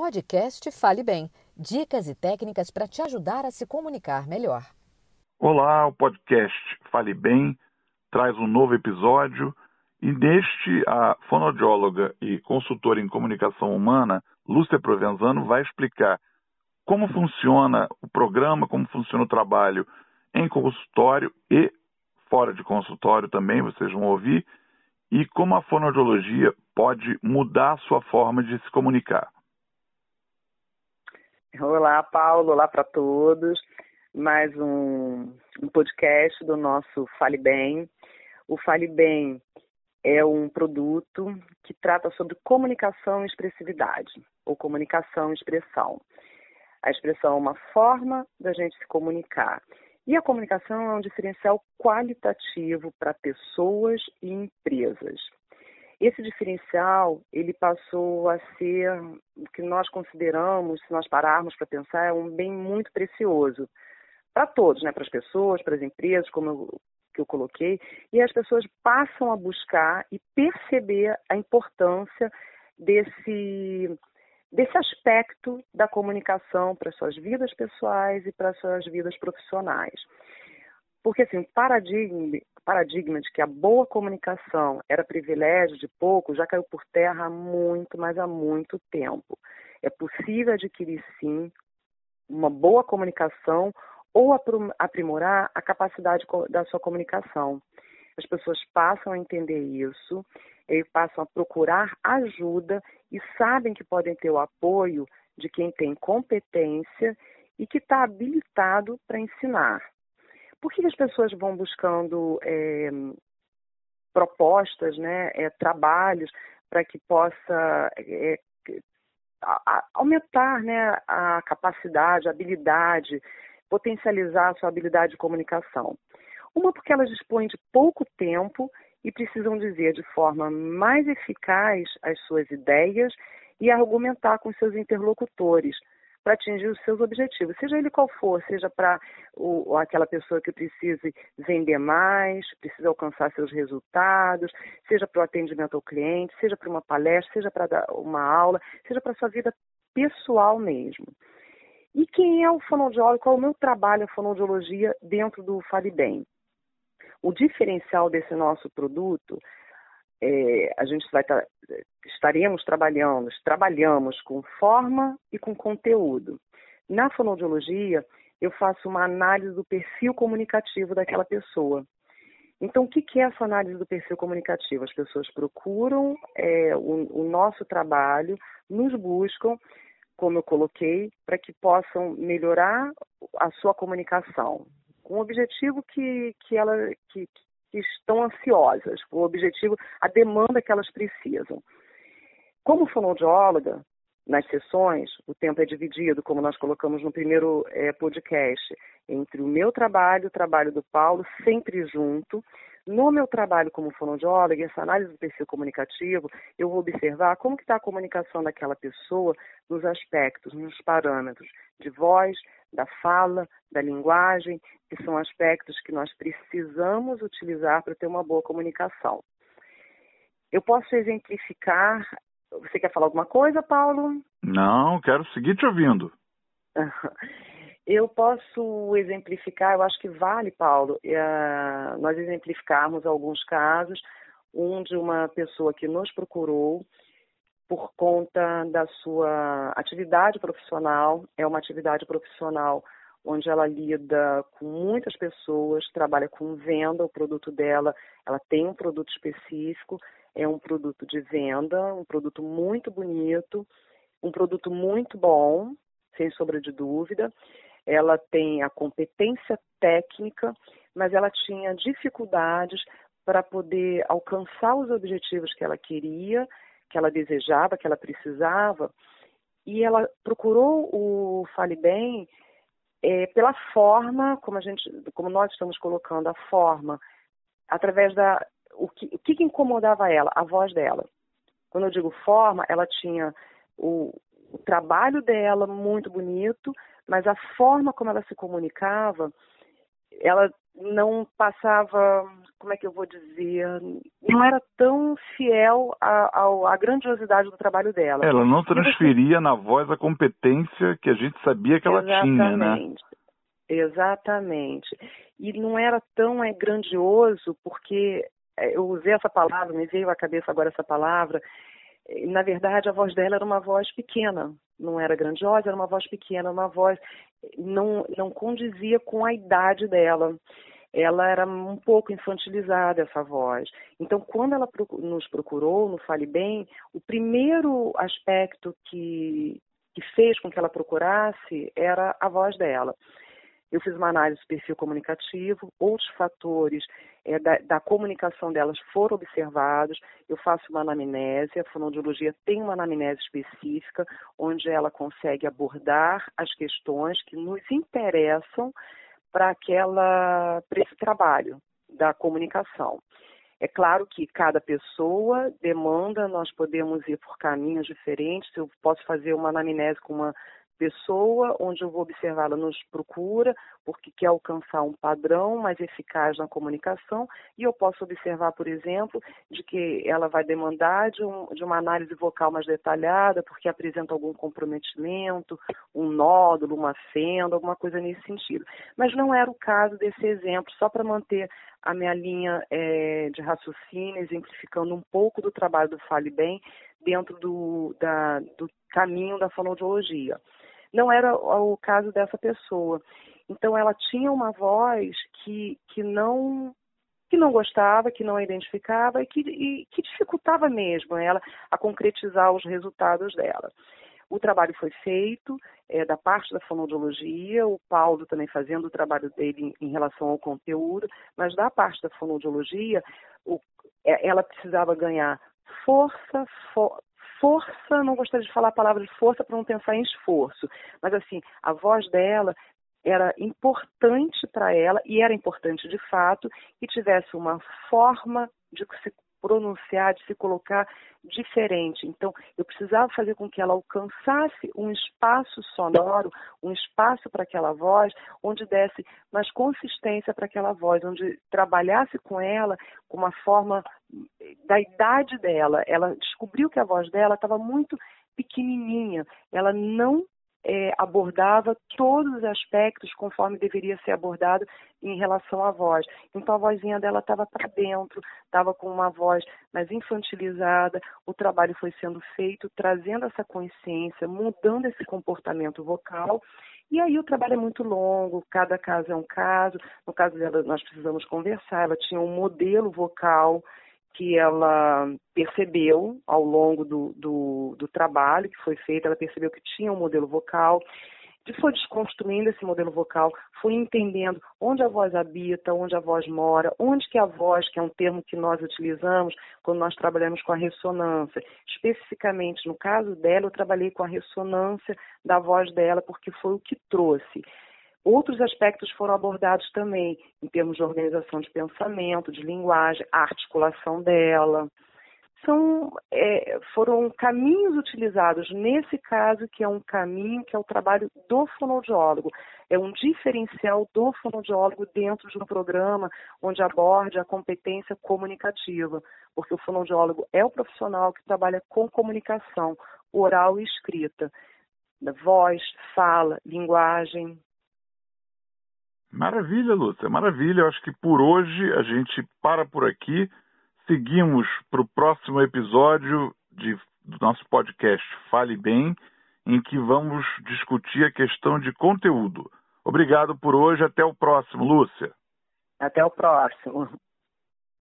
podcast Fale Bem dicas e técnicas para te ajudar a se comunicar melhor. Olá, o podcast Fale Bem traz um novo episódio e neste a fonoaudióloga e consultora em comunicação humana, Lúcia Provenzano, vai explicar como funciona o programa, como funciona o trabalho em consultório e fora de consultório também, vocês vão ouvir, e como a fonoaudiologia pode mudar a sua forma de se comunicar. Olá, Paulo, olá para todos. Mais um, um, podcast do nosso Fale Bem. O Fale Bem é um produto que trata sobre comunicação e expressividade, ou comunicação e expressão. A expressão é uma forma da gente se comunicar. E a comunicação é um diferencial qualitativo para pessoas e empresas. Esse diferencial, ele passou a ser o que nós consideramos, se nós pararmos para pensar, é um bem muito precioso para todos, né? para as pessoas, para as empresas, como eu, que eu coloquei, e as pessoas passam a buscar e perceber a importância desse desse aspecto da comunicação para suas vidas pessoais e para suas vidas profissionais. Porque assim, o paradigma, paradigma de que a boa comunicação era privilégio de poucos já caiu por terra há muito, mas há muito tempo. É possível adquirir sim uma boa comunicação ou aprimorar a capacidade da sua comunicação. As pessoas passam a entender isso, passam a procurar ajuda e sabem que podem ter o apoio de quem tem competência e que está habilitado para ensinar. Por que as pessoas vão buscando é, propostas, né, é, trabalhos para que possa é, aumentar né, a capacidade, a habilidade, potencializar a sua habilidade de comunicação? Uma porque elas dispõem de pouco tempo e precisam dizer de forma mais eficaz as suas ideias e argumentar com seus interlocutores para atingir os seus objetivos, seja ele qual for, seja para aquela pessoa que precise vender mais, precisa alcançar seus resultados, seja para o atendimento ao cliente, seja para uma palestra, seja para uma aula, seja para sua vida pessoal mesmo. E quem é o fonoaudiólogo? Qual é o meu trabalho, a fonoaudiologia, dentro do Fale Bem? O diferencial desse nosso produto, é, a gente vai tá, estaremos trabalhando, trabalhamos com forma e com conteúdo. Na fonoaudiologia, eu faço uma análise do perfil comunicativo daquela pessoa. Então, o que é essa análise do perfil comunicativo? As pessoas procuram é, o, o nosso trabalho, nos buscam, como eu coloquei, para que possam melhorar a sua comunicação, com o objetivo que, que, ela, que, que estão ansiosas, com o objetivo, a demanda que elas precisam. Como fonoaudióloga, nas sessões, o tempo é dividido, como nós colocamos no primeiro é, podcast, entre o meu trabalho o trabalho do Paulo, sempre junto. No meu trabalho como fonoaudióloga, essa análise do perfil comunicativo, eu vou observar como está a comunicação daquela pessoa nos aspectos, nos parâmetros de voz, da fala, da linguagem, que são aspectos que nós precisamos utilizar para ter uma boa comunicação. Eu posso exemplificar. Você quer falar alguma coisa, Paulo? Não, quero seguir te ouvindo. Eu posso exemplificar, eu acho que vale, Paulo, é, nós exemplificarmos alguns casos. Um de uma pessoa que nos procurou por conta da sua atividade profissional. É uma atividade profissional onde ela lida com muitas pessoas, trabalha com venda, o produto dela, ela tem um produto específico, é um produto de venda, um produto muito bonito, um produto muito bom, sem sombra de dúvida. Ela tem a competência técnica, mas ela tinha dificuldades para poder alcançar os objetivos que ela queria que ela desejava, que ela precisava, e ela procurou o Fale Bem é, pela forma, como a gente, como nós estamos colocando a forma, através da o que, o que incomodava ela, a voz dela. Quando eu digo forma, ela tinha o, o trabalho dela muito bonito, mas a forma como ela se comunicava, ela não passava, como é que eu vou dizer, não era tão fiel à, grandiosidade do trabalho dela. Ela não transferia na voz a competência que a gente sabia que ela Exatamente. tinha, né? Exatamente. E não era tão é, grandioso, porque é, eu usei essa palavra, me veio à cabeça agora essa palavra. Na verdade, a voz dela era uma voz pequena, não era grandiosa, era uma voz pequena, uma voz não não condizia com a idade dela. Ela era um pouco infantilizada essa voz. Então, quando ela nos procurou no Fale Bem, o primeiro aspecto que que fez com que ela procurasse era a voz dela. Eu fiz uma análise do perfil comunicativo, outros fatores é, da, da, comunicação delas foram observados. Eu faço uma anamnese, a fonoaudiologia tem uma anamnese específica, onde ela consegue abordar as questões que nos interessam para esse trabalho da comunicação. É claro que cada pessoa demanda, nós podemos ir por caminhos diferentes. Eu posso fazer uma anamnese com uma pessoa, onde eu vou observá-la nos procura, porque quer alcançar um padrão mais eficaz na comunicação, e eu posso observar, por exemplo, de que ela vai demandar de, um, de uma análise vocal mais detalhada, porque apresenta algum comprometimento, um nódulo, uma fenda, alguma coisa nesse sentido. Mas não era o caso desse exemplo, só para manter a minha linha é, de raciocínio, exemplificando um pouco do trabalho do Fale Bem dentro do, da, do caminho da fonoaudiologia. Não era o caso dessa pessoa. Então ela tinha uma voz que, que não que não gostava, que não identificava e que, e, que dificultava mesmo ela a concretizar os resultados dela. O trabalho foi feito é, da parte da fonoaudiologia, o Paulo também fazendo o trabalho dele em, em relação ao conteúdo, mas da parte da fonoaudiologia, o, é, ela precisava ganhar força, for, força, não gostaria de falar a palavra de força para não pensar em esforço, mas assim, a voz dela era importante para ela, e era importante de fato, que tivesse uma forma de se pronunciar, de se colocar diferente. Então, eu precisava fazer com que ela alcançasse um espaço sonoro, um espaço para aquela voz, onde desse mais consistência para aquela voz, onde trabalhasse com ela com uma forma da idade dela. Ela descobriu que a voz dela estava muito pequenininha, ela não é, abordava todos os aspectos conforme deveria ser abordado em relação à voz. Então a vozinha dela estava para dentro, estava com uma voz mais infantilizada, o trabalho foi sendo feito, trazendo essa consciência, mudando esse comportamento vocal. E aí o trabalho é muito longo, cada caso é um caso. No caso dela, nós precisamos conversar. Ela tinha um modelo vocal que ela percebeu ao longo do, do, do, trabalho que foi feito, ela percebeu que tinha um modelo vocal, e foi desconstruindo esse modelo vocal, foi entendendo onde a voz habita, onde a voz mora, onde que a voz, que é um termo que nós utilizamos quando nós trabalhamos com a ressonância. Especificamente no caso dela, eu trabalhei com a ressonância da voz dela, porque foi o que trouxe. Outros aspectos foram abordados também, em termos de organização de pensamento, de linguagem, a articulação dela. São, é, foram caminhos utilizados nesse caso, que é um caminho que é o trabalho do fonoaudiólogo. É um diferencial do fonoaudiólogo dentro de um programa onde aborde a competência comunicativa, porque o fonoaudiólogo é o profissional que trabalha com comunicação oral e escrita, voz, fala, linguagem, Maravilha, Lúcia, maravilha. Eu acho que por hoje a gente para por aqui. Seguimos para o próximo episódio de, do nosso podcast Fale Bem, em que vamos discutir a questão de conteúdo. Obrigado por hoje. Até o próximo, Lúcia. Até o próximo.